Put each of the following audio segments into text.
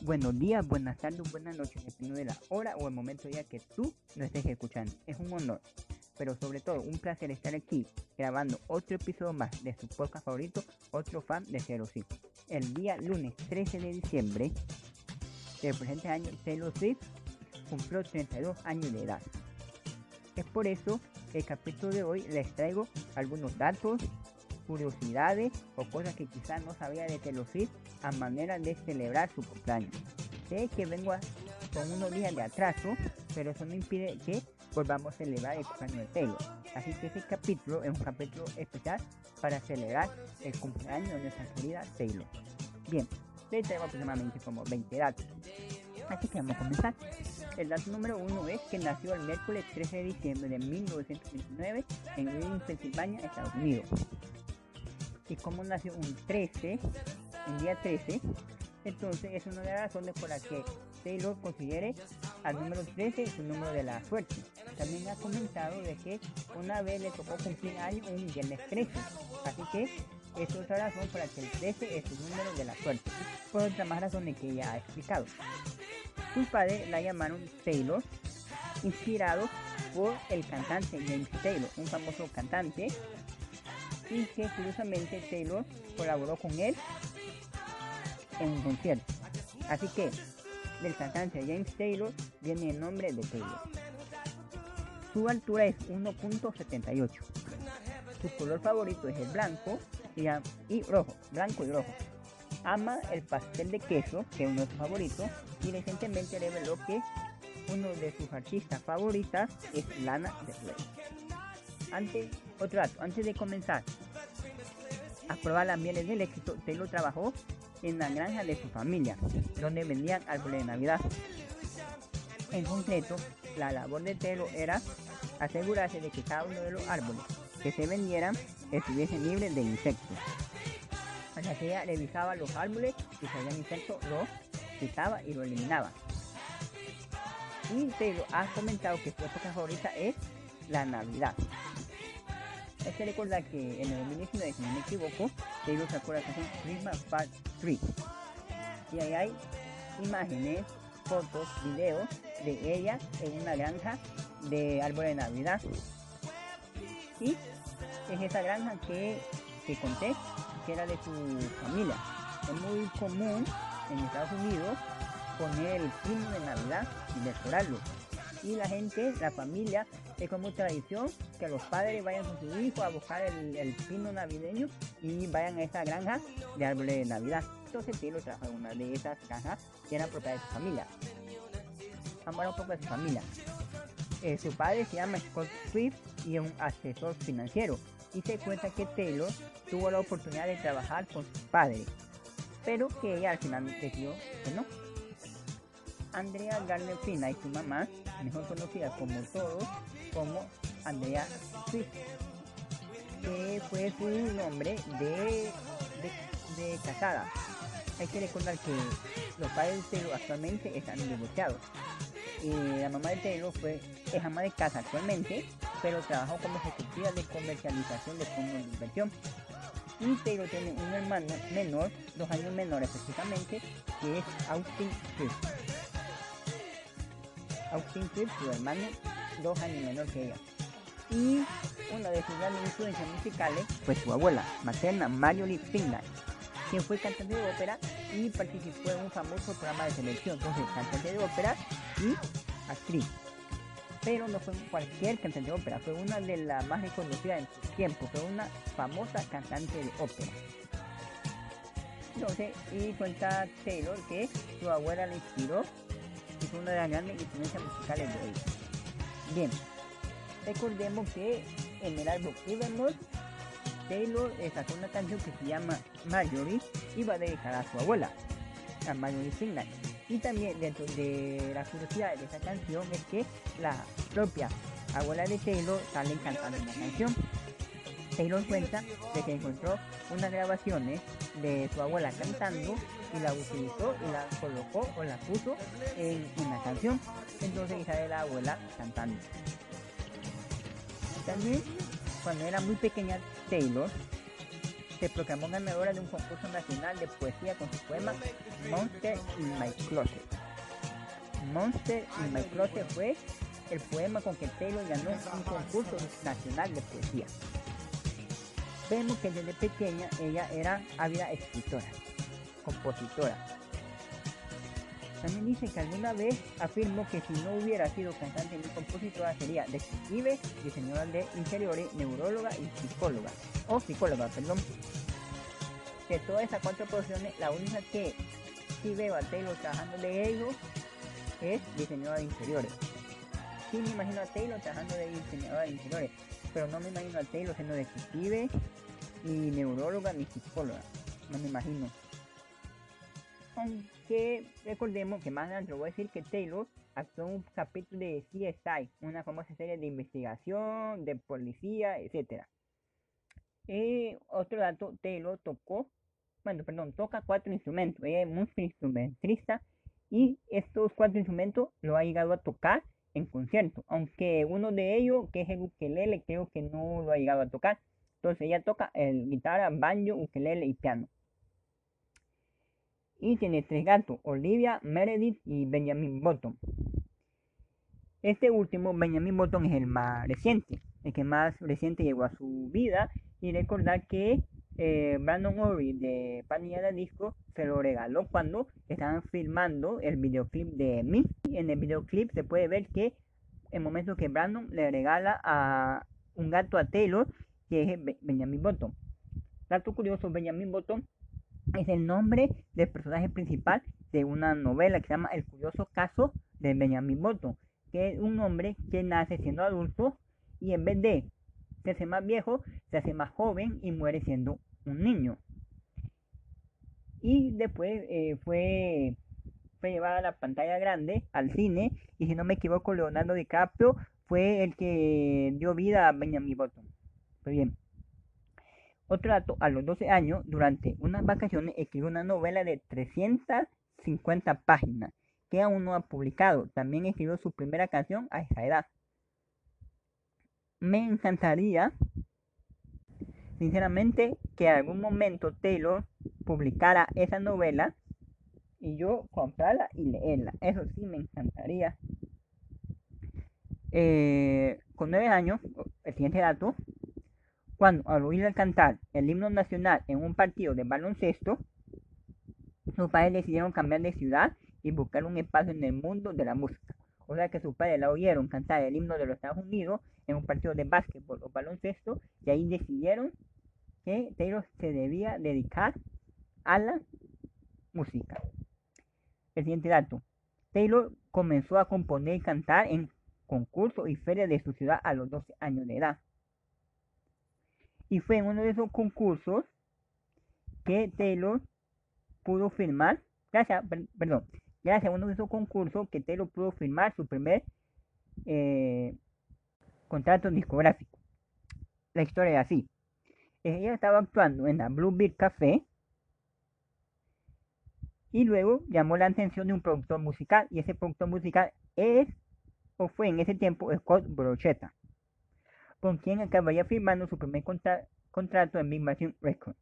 Buenos días, buenas tardes, buenas noches, dependiendo de la hora o el momento ya que tú no estés escuchando. Es un honor, pero sobre todo un placer estar aquí grabando otro episodio más de su podcast favorito, otro fan de Zero Sí. El día lunes 13 de diciembre del presente año, Taylor Swift cumplió 32 años de edad. Es por eso que el capítulo de hoy les traigo algunos datos, curiosidades o cosas que quizás no sabía de Taylor Swift a manera de celebrar su cumpleaños. Sé que vengo con unos días de atraso, pero eso no impide que volvamos a celebrar el cumpleaños de Taylor. Así que este capítulo es un capítulo especial para celebrar el cumpleaños de nuestra querida Taylor. Bien, le traigo aproximadamente como 20 datos. Así que vamos a comenzar. El dato número uno es que nació el miércoles 13 de diciembre de 1929 en Pensilvania, Estados Unidos. Y como nació un 13, el día 13, entonces es una de las razones por las que Taylor considere al número 13 su número de la suerte. También ha comentado de que una vez le tocó cumplir año un viernes 13, así que es otra razón para que el 13 es su número de la suerte, por otras más razones que ella ha explicado. Sus padres la llamaron Taylor, inspirado por el cantante James Taylor, un famoso cantante, y que curiosamente Taylor colaboró con él en un concierto. Así que del cantante James Taylor viene el nombre de Taylor. Su altura es 1.78. Su color favorito es el blanco y, rojo, blanco y rojo. Ama el pastel de queso, que es uno de sus favoritos, y recientemente reveló que uno de sus artistas favoritas es Lana Del Rey. Antes, otro dato, antes de comenzar a probar las mieles del éxito, Taylor trabajó en la granja de su familia, donde vendían árboles de Navidad. En concreto, la labor de Taylor era asegurarse de que cada uno de los árboles que se vendieran estuviesen libres de insectos. Sea que ella revisaba los árboles y si había insectos, los quitaba y lo eliminaba. Y Taylor ha comentado que su época favorita es la Navidad. Hay que recordar que en el 2019, si no me equivoco, Taylor sacó la canción Christmas Part 3. Y ahí hay imágenes, fotos, videos de ella en una granja de árbol de Navidad. Y es esa granja que, que conté, que era de su familia. Es muy común en Estados Unidos poner el pino de Navidad y decorarlo. Y la gente, la familia, es como tradición que los padres vayan con su hijo a buscar el, pino navideño y vayan a esa granja de árboles de Navidad. Entonces lo trajo en una de esas cajas que era propiedad de su familia. Vamos a un poco de su familia. Eh, su padre se llama Scott Swift y es un asesor financiero. Y se cuenta que Taylor tuvo la oportunidad de trabajar con su padre, pero que ella al final decidió que no. Andrea Garner Fina y su mamá, mejor conocida como todos, como Andrea Swift, que fue su nombre de, de, casada. Hay que recordar que los padres de Taylor actualmente están divorciados. Y la mamá de Taylor fue, es ama de casa actualmente, pero trabajó como ejecutiva de comercialización de fondos de inversión. Y Taylor tiene un hermano menor, dos años menor específicamente, que es Austin Swift. Austin Swift, su hermano, dos años menor que ella. Y una de sus grandes influencias musicales fue su abuela, materna Marjorie Finlay, quien fue cantante de ópera y participó en un famoso programa de selección. Entonces, cantante de ópera y actriz. Pero no fue cualquier cantante de ópera, fue una de las más reconocidas en su tiempo, fue una famosa cantante de ópera. Entonces, y cuenta Taylor que su abuela le inspiró es una de las grandes influencias musicales de ella. Bien, recordemos que en el álbum Evermore, Taylor sacó una canción que se llama Marjorie y va a dedicar a su abuela, a Marjorie Finlay. Y también dentro de la curiosidad de esa canción es que la propia abuela de Taylor sale cantando la canción. Taylor cuenta de que encontró unas grabaciones de su abuela cantando y la utilizó y la colocó o la puso en una canción. Entonces de la abuela cantando. También cuando era muy pequeña Taylor se proclamó ganadora de un concurso nacional de poesía con su poema Monster in My Closet. Monster in My Closet fue el poema con que Taylor ganó un concurso nacional de poesía. Vemos que desde pequeña ella era ávida escritora, compositora. También dice que alguna vez afirmó que si no hubiera sido cantante ni compositora sería detective, diseñadora de interiores, neuróloga y psicóloga. O psicóloga, perdón. De todas esas cuatro profesiones, la única que sí veo a Taylor trabajando de ellos es diseñadora de interiores. Sí me imagino a Taylor trabajando de diseñadora de interiores, pero no me imagino a Taylor siendo detective, ni neuróloga, ni psicóloga. No me imagino. Aunque recordemos que más adelante voy a decir que Taylor actuó un capítulo de CSI, una famosa serie de investigación, de policía, etc. Y otro dato, Taylor tocó, bueno, perdón, toca cuatro instrumentos. Ella es multi-instrumentista y estos cuatro instrumentos lo ha llegado a tocar en concierto, aunque uno de ellos, que es el ukelele, creo que no lo ha llegado a tocar. Entonces ella toca el guitarra, banjo, ukelele y piano. Y tiene tres gatos, Olivia, Meredith y Benjamin Button. Este último, Benjamin Button, es el más reciente, el que más reciente llegó a su vida. Y recordar que eh, Brandon Ori de Panilla Disco se lo regaló cuando estaban filmando el videoclip de mí. En el videoclip se puede ver que el momento que Brandon le regala a un gato a Taylor, que es Benjamin Button. Dato curioso, Benjamin Button es el nombre del personaje principal de una novela que se llama El curioso caso de Benjamin Button, que es un hombre que nace siendo adulto y en vez de se hace más viejo, se hace más joven y muere siendo un niño. Y después eh, fue, fue llevada a la pantalla grande, al cine, y si no me equivoco, Leonardo DiCaprio fue el que dio vida a Benjamin Button. Muy bien. Otro dato, a los 12 años, durante unas vacaciones, escribió una novela de 350 páginas que aún no ha publicado. También escribió su primera canción a esa edad. Me encantaría, sinceramente, que algún momento Taylor publicara esa novela y yo comprarla y leerla. Eso sí me encantaría. Eh, con 9 años, el siguiente dato, cuando al oírla cantar el himno nacional en un partido de baloncesto, sus padres decidieron cambiar de ciudad y buscar un espacio en el mundo de la música. O sea que sus padres la oyeron cantar el himno de los Estados Unidos en un partido de básquetbol o baloncesto y ahí decidieron Taylor se debía dedicar a la música. El siguiente dato. Taylor comenzó a componer y cantar en concursos y ferias de su ciudad a los 12 años de edad. Y fue en uno de esos concursos que Taylor pudo firmar, gracias, perdón, gracias a uno de esos concursos que Taylor pudo firmar su primer eh, contrato discográfico. La historia es así. Ella estaba actuando en la Bluebeard Café y luego llamó la atención de un productor musical y ese productor musical es o fue en ese tiempo Scott Brochetta con quien acabaría firmando su primer contrato en Big Machine Records.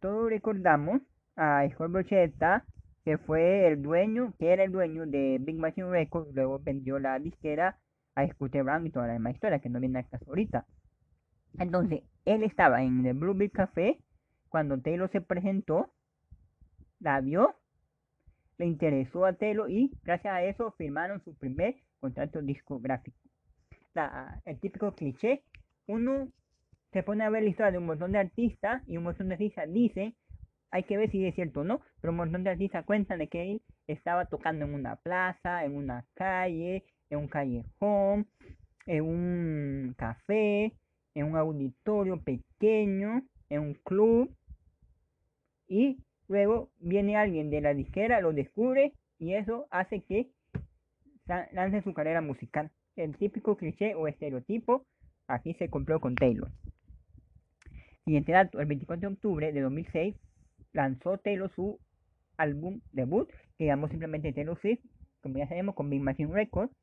Todos recordamos a Scott Brochetta, que fue el dueño, que era el dueño de Big Machine Records, luego vendió la disquera a Scooter Brown y toda la demás historia, que no viene a caso ahorita. Entonces, él estaba en el Blueberry Café cuando Taylor se presentó, la vio, le interesó a Taylor y gracias a eso firmaron su primer contrato discográfico. El típico cliché, uno se pone a ver la historia de un montón de artistas y un montón de artistas dicen, hay que ver si es cierto o no, pero un montón de artistas cuentan de que él estaba tocando en una plaza, en una calle, en un callejón, en un café, en un auditorio pequeño, en un club, y luego viene alguien de la disquera, lo descubre y eso hace que lance su carrera musical el típico cliché o estereotipo aquí se cumplió con Taylor. Siguiente dato, el 24 de octubre de 2006 lanzó Taylor su álbum debut, que llamó simplemente Taylor Swift, como ya sabemos, con Big Machine Records.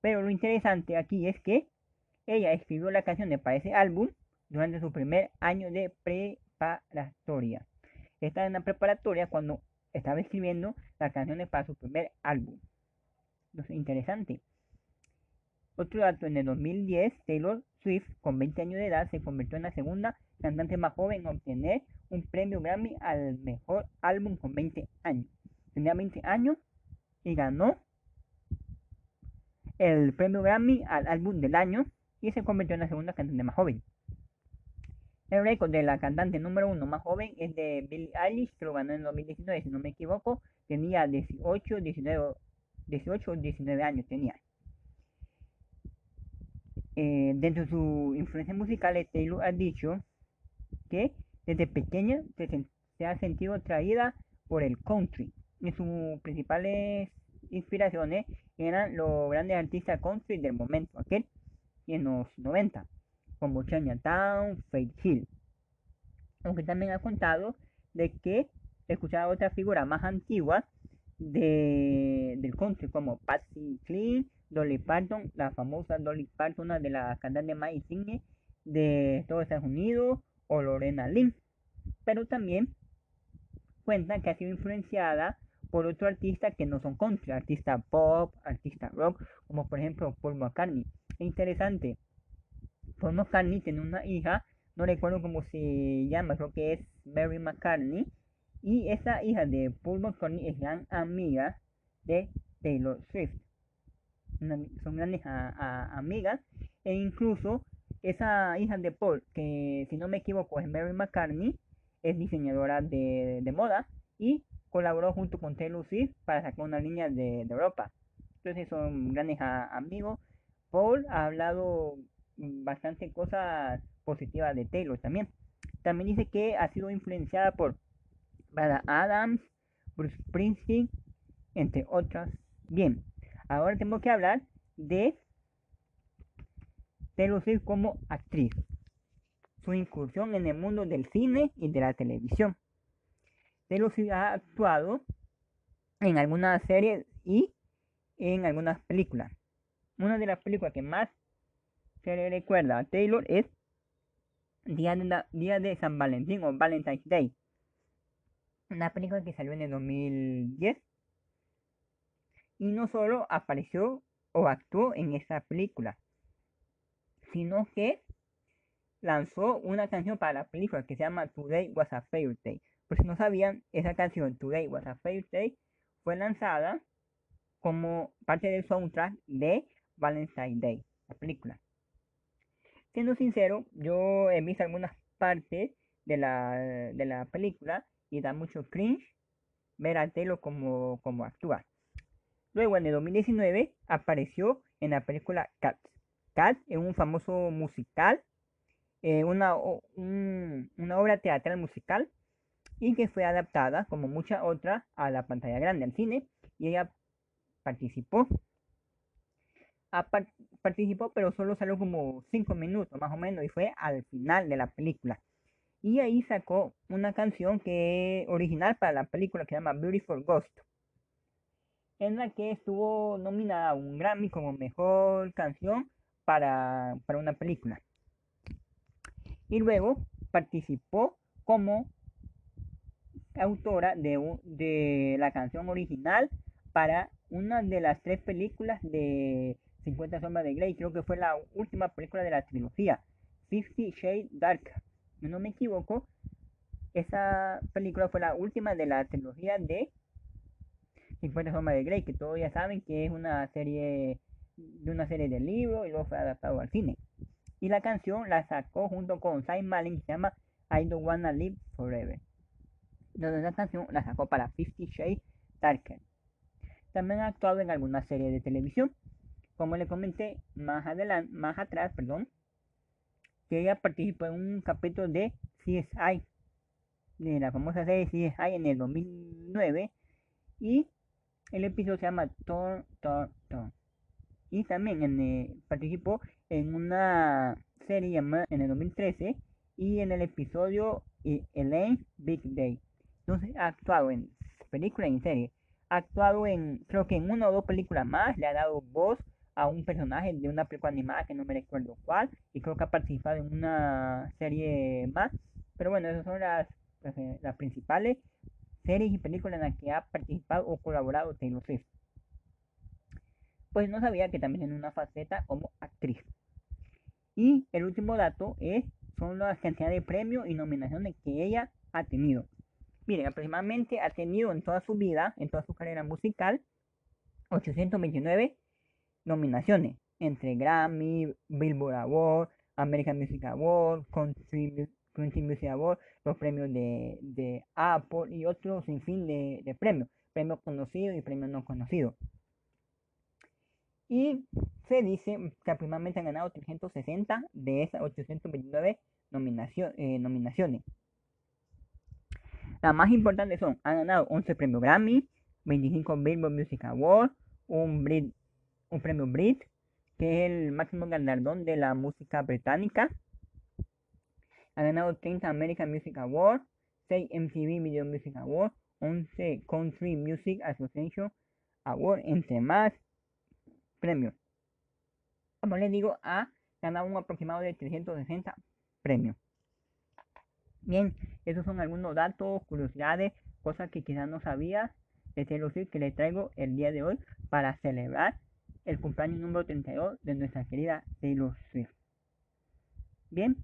Pero lo interesante aquí es que ella escribió la canción para ese álbum durante su primer año de preparatoria. Estaba en la preparatoria cuando estaba escribiendo las canciones para su primer álbum. Entonces, interesante. Otro dato, en el 2010, Taylor Swift, con 20 años de edad, se convirtió en la segunda cantante más joven en obtener un premio Grammy al mejor álbum con 20 años. Tenía 20 años y ganó el premio Grammy al álbum del año y se convirtió en la segunda cantante más joven. El récord de la cantante número uno más joven es de Billie Eilish, que lo ganó en 2019, si no me equivoco. Tenía 18, 19, 18 19 años tenía. Eh, dentro de su influencia musical, Taylor ha dicho que desde pequeña se, ha sentido atraída por el country. Y sus principales inspiraciones eran los grandes artistas country del momento, en los 90, como Chinatown, Faith Hill. Aunque también ha contado de que escuchaba otras figuras más antiguas de, del country, como Patsy Cline, Dolly Parton, la famosa Dolly Parton, una de las cantantes más insignes de todos Estados Unidos, o Lorena Lynn. Pero también cuenta que ha sido influenciada por otros artistas que no son country, artista pop, artista rock, como por ejemplo Paul McCartney. Es interesante. Paul McCartney tiene una hija, no recuerdo cómo se llama, creo que es Mary McCartney. Y esa hija de Paul McCartney es gran amiga de Taylor Swift. son grandes amigas. E incluso esa hija de Paul, que si no me equivoco es Mary McCartney, es diseñadora de, moda y colaboró junto con Taylor Swift para sacar una línea de, de ropa. Entonces son grandes amigos. Paul ha hablado bastante cosas positivas de Taylor también. También dice que ha sido influenciada por Brad Adams, Bruce Springsteen, entre otras. Bien, ahora tengo que hablar de Taylor Swift como actriz. Su incursión en el mundo del cine y de la televisión. Taylor Swift ha actuado en algunas series y en algunas películas. Una de las películas que más se le recuerda a Taylor es Día de, San Valentín o Valentine's Day. Una película que salió en el 2010. Y no solo apareció o actuó en esa película, sino que lanzó una canción para la película que se llama Today Was a Fair Day. Por si no sabían, esa canción Today Was a Fair Day fue lanzada como parte del soundtrack de Valentine's Day, la película. Siendo sincero, yo he visto algunas partes de la, de la película y da mucho cringe ver a Taylor como, como actúa. Luego, en el 2019, apareció en la película Cats. Cats es un famoso musical, eh, una, una obra teatral musical y que fue adaptada, como muchas otras, a la pantalla grande, al cine, y ella participó. Participó, pero solo salió como 5 minutos más o menos, y fue al final de la película. Y ahí sacó una canción que es original para la película que se llama Beautiful Ghost en la que estuvo nominada a un Grammy como mejor canción para, una película. Y luego participó como autora de, de la canción original para una de las tres películas de 50 sombras de Grey. Creo que fue la última película de la trilogía. Fifty Shades Dark. Si no me equivoco, esa película fue la última de la trilogía de 50 sombras de Grey, que todos ya saben que es una serie de una serie de libros y luego fue adaptado al cine. Y la canción la sacó junto con Simon Malin, que se llama I Don't Wanna Live Forever. Entonces la canción la sacó para Fifty Shades Darker. También ha actuado en algunas series de televisión, como le comenté más adelante, más atrás, perdón, que ella participó en un capítulo de CSI, de la famosa serie CSI en el 2009, y el episodio se llama Thor, Thor, Thor. Y también en, participó en una serie en el 2013 y en el episodio eh, Elaine Big Day. Entonces ha actuado en película y en serie. Ha actuado en, creo que en una o dos películas más. Le ha dado voz a un personaje de una película animada que no me recuerdo cuál, y creo que ha participado en una serie más. Pero bueno, esas son las, pues, eh, las principales series y películas en las que ha participado o colaborado Taylor Swift. Pues no sabía que también tiene una faceta como actriz. Y el último dato es son las cantidades de premios y nominaciones que ella ha tenido. Miren, aproximadamente ha tenido en toda su vida, en toda su carrera musical, 829 nominaciones entre Grammy, Billboard Award, American Music Award, Country, Music Award, los premios de, Apple y otros sin fin de, premios, premios conocidos y premios no conocidos. Y se dice que aproximadamente han ganado 360 de esas 829 eh, nominaciones. Las más importantes son, han ganado 11 premios Grammy, 25 Billboard Music Awards, un, un premio Brit, que es el máximo galardón de la música británica. Ha ganado 30 American Music Awards, 6 MTV Video Music Awards, 11 Country Music Association Awards, entre más premios. Como les digo, ha ganado un aproximado de 360 premios. Bien, esos son algunos datos, curiosidades, cosas que quizás no sabías de Taylor que les traigo el día de hoy para celebrar el cumpleaños número 32 de nuestra querida Taylor Swift. Bien,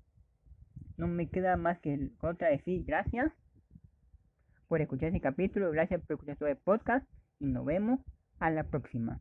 no me queda más que otra decir gracias por escuchar este capítulo, gracias por escuchar todo el podcast y nos vemos a la próxima.